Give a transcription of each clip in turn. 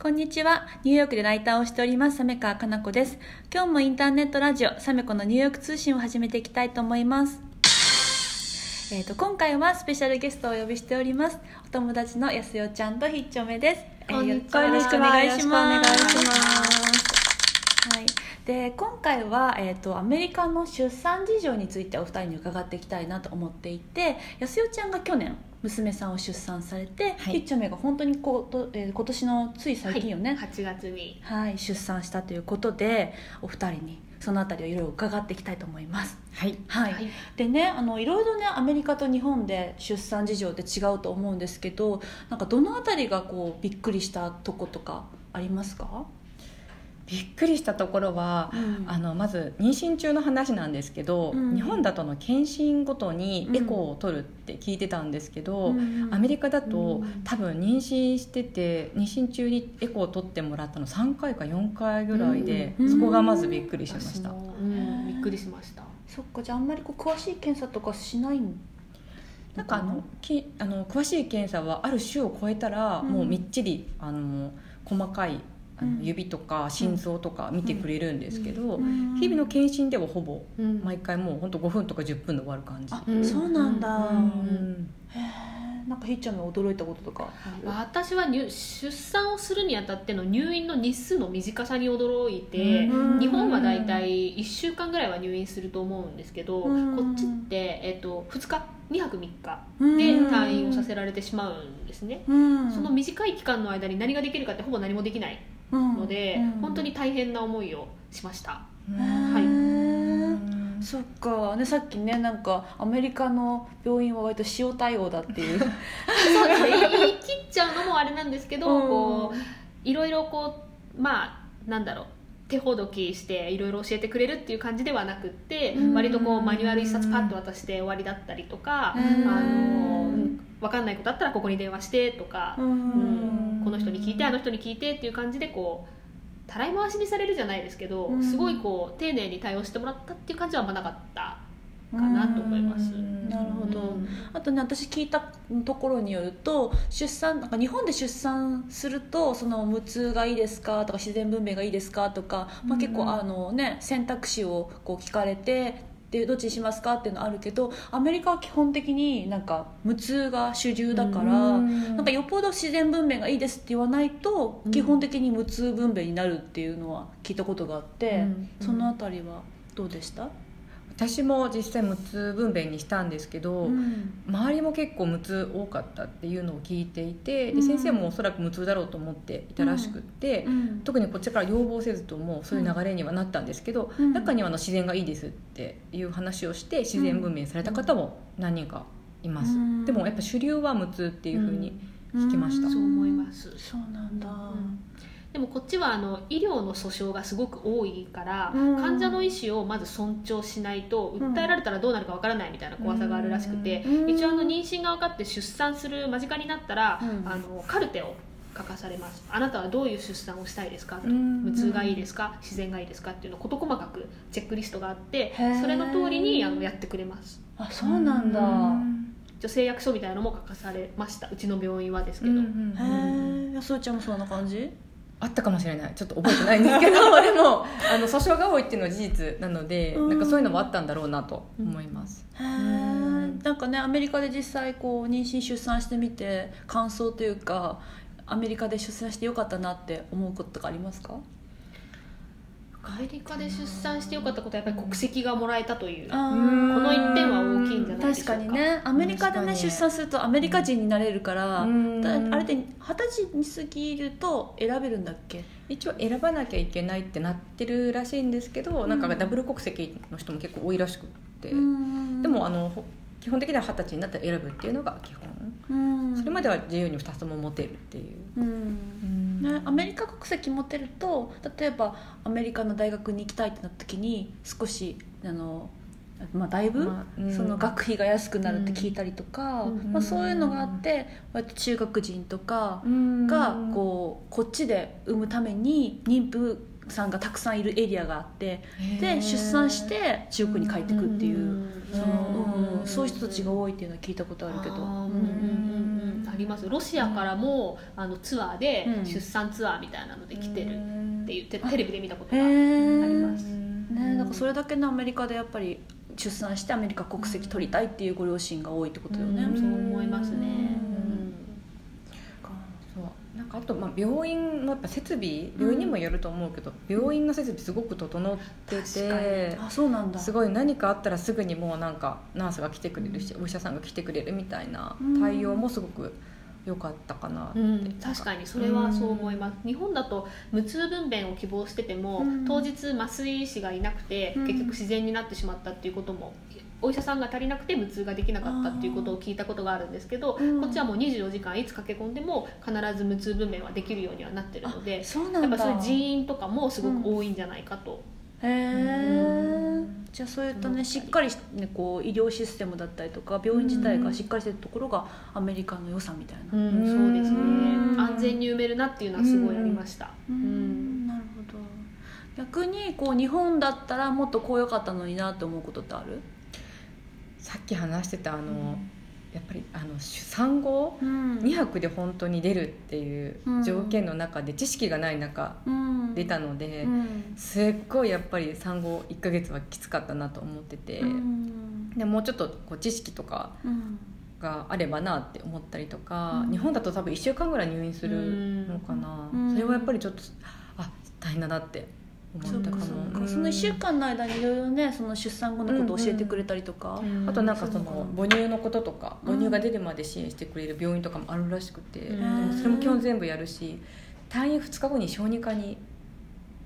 こんにちは。ニューヨークでライターをしております、サメカかな子です。今日もインターネットラジオ、サメコのニューヨーク通信を始めていきたいと思います。えっ、と、今回はスペシャルゲストをお呼びしております。お友達のやすよちゃんとひっちょめです。えーこんによろしくお願いします。よろしくお願いしますはい、で今回は、えー、とアメリカの出産事情についてお二人に伺っていきたいなと思っていてやすよちゃんが去年娘さんを出産されて、はい。ひっちょめが本当にこうと、えー今年のつい最近よね、はい、8月に。はい、出産したということでお二人にそのあたりをいろいろ伺っていきたいと思います。はい。はい。はい。でねあのいろいろねアメリカと日本で出産事情って違うと思うんですけどなんかどのあたりがこうびっくりしたとことかありますか、びっくりしたところは、うん。あのまず妊娠中の話なんですけど、うん。日本だとの検診ごとにエコーを取るって聞いてたんですけど、うん。アメリカだと、うん。多分妊娠してて妊娠中にエコーを取ってもらったの3回か4回ぐらいで、うん。そこがまずびっくりしました、びっくりしました。そっかじゃああんまりこう詳しい検査とかしないん？なんかあの？きあの詳しい検査はある種を超えたら、うん。もうみっちりあの細かい指とか心臓とか見てくれるんですけど、うん。日々の検診ではほぼうん。毎回もう本当5分とか10分で終わる感じ。あ、うんそうなんだ、うん。へえんかひっちゃんが驚いたこととか私は入出産をするにあたっての入院の日数の短さに驚いて、うん。日本はだいたい1週間ぐらいは入院すると思うんですけど、うん。こっちって、えっと2日？2泊3日うん。で退院をさせられてしまうんですね、うん。その短い期間の間に何ができるかってほぼ何もできないので、うん本当に大変な思いをしました、へい。ーそっか。ねさっきねなんかアメリカの病院は割と塩対応だっていう。そうですね。言い切っちゃうのもあれなんですけど、うん。こういろいろこうまあなんだろう手ほどきしていろいろ教えてくれるっていう感じではなくって、うん。割とこうマニュアル一冊パッと渡して終わりだったりとか、うん。あのうん分かんないことあったらここに電話してとか、ううんこの人に聞いてあの人に聞いてっていう感じでこうたらい回しにされるじゃないですけど、うん。すごいこう丁寧に対応してもらったっていう感じはあんまなかったかなと思います。なるほど、うん。あとね私聞いたところによると出産なんか日本で出産するとその無痛がいいですか？とか自然分娩がいいですか？とか、まあ、結構うんあの、ね、選択肢をこう聞かれてでどっちにしますか？っていうのあるけどアメリカは基本的になんか無痛が主流だから、うん。なんかよっぽど自然分娩がいいですって言わないと、うん。基本的に無痛分娩になるっていうのは聞いたことがあって、うん。そのあたりはどうでした、私も実際無痛分娩にしたんですけど、うん。周りも結構無痛多かったっていうのを聞いていて、うん。で先生もおそらく無痛だろうと思っていたらしくって、うん。特にこっちから要望せずともそういう流れにはなったんですけど、うん。中にはあの自然がいいですっていう話をして自然分娩された方も何人かいます、うん。でもやっぱ主流は無痛っていうふうに聞きました、うん。そう思います。そうなんだ、うんでもこっちはあの医療の訴訟がすごく多いから、うん。患者の意思をまず尊重しないとうん訴えられたらどうなるかわからないみたいな怖さがあるらしくて、うん。一応あの妊娠が分かって出産する間近になったら、うん。あのカルテを書かされます。あなたはどういう出産をしたいですかと。うん。無痛がいいですか？自然がいいですか？っていうのを事細かくチェックリストがあってそれの通りにあのやってくれます。あそうなんだ、女性役所みたいなのも書かされました。うちの病院はですけど、うんうんうんへえ安尾ちゃんもそんな感じ？あったかもしれない。ちょっと覚えてないんですけど でもあの訴訟が多いっていうのは事実なので、うん。なんかそういうのもあったんだろうなと思います、へえなんかねアメリカで実際こう妊娠出産してみて感想というかアメリカで出産してよかったなって思うこととかありますか？アメリカで出産してよかったことはやっぱり国籍がもらえたという、あこーの一点は大きいんじゃないでしょうか。確かにね。アメリカでね出産するとアメリカ人になれるから、あれで二十歳に過ぎると選べるんだっけ？一応選ばなきゃいけないってなってるらしいんですけど、なんかうん。ダブル国籍の人も結構多いらしくって、うん。でもあのほ基本的には二十歳になったら選ぶっていうのが基本。うん。それまでは自由に2つとも持てるっていう、うん。ね、アメリカ国籍持ってると例えばアメリカの大学に行きたいってなった時に少しあの、まあ、だいぶ、まあうん。その学費が安くなるって聞いたりとか、うん。まあ、そういうのがあって割と中学人とかがこうこっちで産むために妊婦さんがたくさんいるエリアがあってで出産して中国に帰ってくっていう。そのうん、そういう人たちが多いっていうのは聞いたことあるけど、あります。ロシアからも、あのツアーでうん出産ツアーみたいなので来てるって言ってテレビで見たことへがありえます。ねなんかそれだけのアメリカでやっぱり出産してアメリカ国籍取りたいっていうご両親が多いってことよね、うんそう思いますね、うんうんそうなんかあと、まあ、病院のやっぱ設備病院にもよると思うけど、病院の設備すごく整っててあそうなんだ。すごい何かあったらすぐにもうなんかナースが来てくれるし、お医者さんが来てくれるみたいな対応もすごく良かったかなって、うん、確かにそれはそう思います、日本だと無痛分娩を希望してても、うん。当日麻酔師がいなくて、うん。結局自然になってしまったっていうこともお医者さんが足りなくて無痛ができなかったっていうことを聞いたことがあるんですけど、うん。こっちはもう24時間いつ駆け込んでも必ず無痛分娩はできるようにはなってるのでそうなんだやっぱそういう人員とかもすごく多いんじゃないかと、へじゃあそういったねしっかり、ね、こう医療システムだったりとか病院自体がしっかりしてるところがアメリカの良さみたいな、うん。そうですね。うん。安全に埋めるなっていうのはすごいありました、ううん。ん。なるほど。逆にこう日本だったらもっとこう良かったのになって思うことってある？さっき話してたあの、やっぱりあの産後うん。2泊で本当に出るっていう条件の中で知識がない中うん出たので、うん。すっごいやっぱり産後1ヶ月はきつかったなと思ってて、うん。でもうちょっとこう知識とかうん。があればなって思ったりとか、うん。日本だと多分1週間ぐらい入院するのかな、うん。それはやっぱりちょっとあ大変だなって思ったかも。その1週間の間にいろいろねその出産後のことを教えてくれたりとか、うん。あとなんかそのの母乳のこととかうん。母乳が出るまで支援してくれる病院とかもあるらしくて、うんそれも基本全部やるし退院2日後に小児科に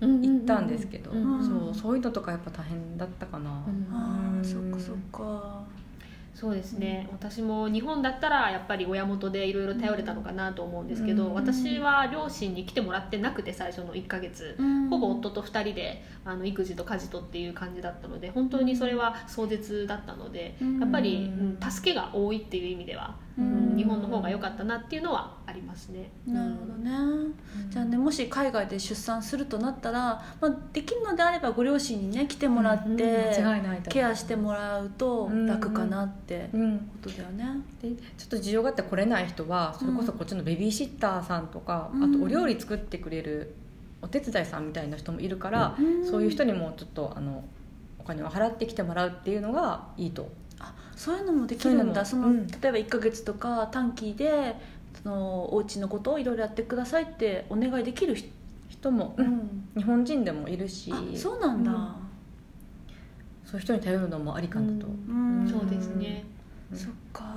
行行ったんですけど、うんそうそういうのとかやっぱ大変だったかな、うん。ああうん。そっかそっか。そうですね、私も日本だったらやっぱり親元でいろいろ頼れたのかなと思うんですけど、うん私は両親に来てもらってなくて最初の1ヶ月、ほぼ夫と2人であの育児と家事とっていう感じだったので本当にそれは壮絶だったので、うん。やっぱり、うん助けが多いっていう意味では、ううんん日本の方が良かったなっていうのはありますね。なるほどね、じゃあねもし海外で出産するとなったら、まあ、できるのであればご両親にね来てもらって、ケアしてもらうと楽かなってうんことだよね、でちょっと事情があって来れない人はそれこそこっちのベビーシッターさんとか、うん。あとお料理作ってくれるお手伝いさんみたいな人もいるから、うん。そういう人にもちょっとあのお金を払ってきてもらうっていうのがいいとあそういうのもできるんだ。その、例えば1か月とか短期でそのお家のことをいろいろやってくださいってお願いできる人、人も、うん。日本人でもいるし。あそうなんだ、うん。そういう人に頼るのもありかなと、うん。そうですね。うん。そっか、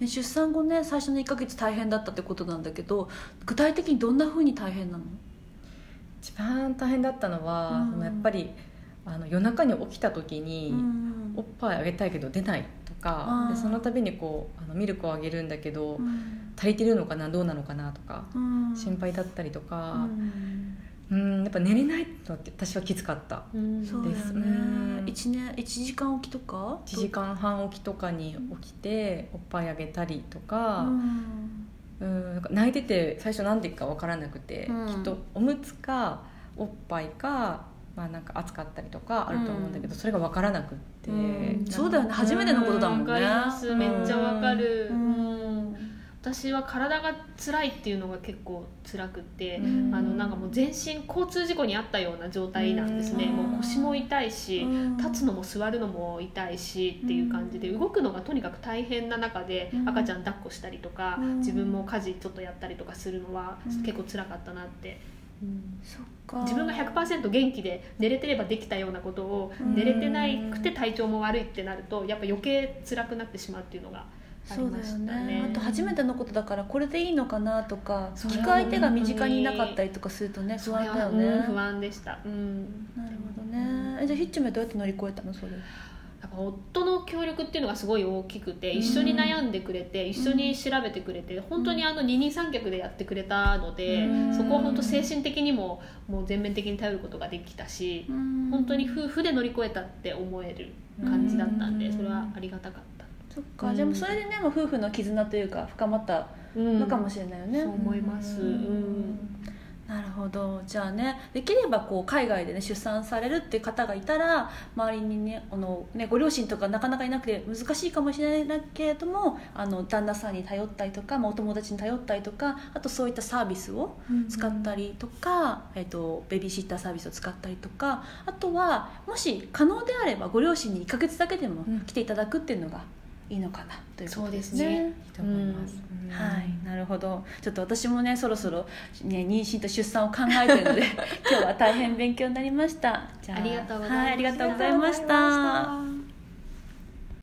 ね、出産後ね最初の1か月大変だったってことなんだけど具体的にどんなふうに大変なの？一番大変だったのは、やっぱりあの夜中に起きた時に、うんおっぱいあげたいけど出ないとかでその度にこうあのミルクをあげるんだけど、うん。足りてるのかなどうなのかなとか、うん。心配だったりとうか、ん。うん、やっぱ寝れないのって私はきつかった。うん。ですそうだよね。うん。一年一時間おきとか？1時間半起きとかに起きておっぱいあげたりとか,、うん。うん、なんか泣いてて最初何でか分からなくて、うん。きっとおむつかおっぱいか、まあ、なんか暑かったりとかあると思うんだけど、それが分からなくって、うん。そうだよね。初めてのことだもんね。わかります。めっちゃわかる、うん。私は体が辛いっていうのが結構辛くって、うん。あのなんかもう全身交通事故にあったような状態なんですね、うん。もう腰も痛いし、うん。立つのも座るのも痛いしっていう感じで動くのがとにかく大変な中でうん。赤ちゃん抱っこしたりとか、うん。自分も家事ちょっとやったりとかするのはうん。結構辛かったなって、そっか。自分が100%元気で寝れてればできたようなことをうん。寝れてないくて体調も悪いってなるとやっぱ余計辛くなってしまうっていうのがありそうだよましたねね。あと初めてのことだからこれでいいのかなとか聞く相手が身近にいなかったりとかするとね不安だよね。うん不安でした、うん、なるほどね。えじゃあヒッチメどうやって乗り越えたのそれやっぱ夫の協力っていうのがすごい大きくて一緒に悩んでくれて、一緒に調べてくれて本当にあの二人三脚でやってくれたので、うん。そこは本当精神的にももう全面的に頼ることができたし、本当に夫婦で乗り越えたって思える感じだったんで、うん。それはありがたかった、そっか、うん。じゃあもうそれでね夫婦の絆というか深まったうんのかもしれないよね、そう思います、うんほほどじゃあねできればこう海外でね出産されるっていう方がいたら周りにねあのねご両親とかなかなかいなくて難しいかもしれないけれどもあの旦那さんに頼ったりとか、まあ、お友達に頼ったりとかあとそういったサービスを使ったりとか、えっと、ベビーシッターサービスを使ったりとかあとはもし可能であればご両親に1ヶ月だけでも来ていただくっていうのがいいのかなということですね。そうですね。いいと思います、うん。はい、なるほど。ちょっと私もねそろそろ、ね、妊娠と出産を考えてるので 今日は大変勉強になりました。じゃありがとうございました。はい、ありがとうございました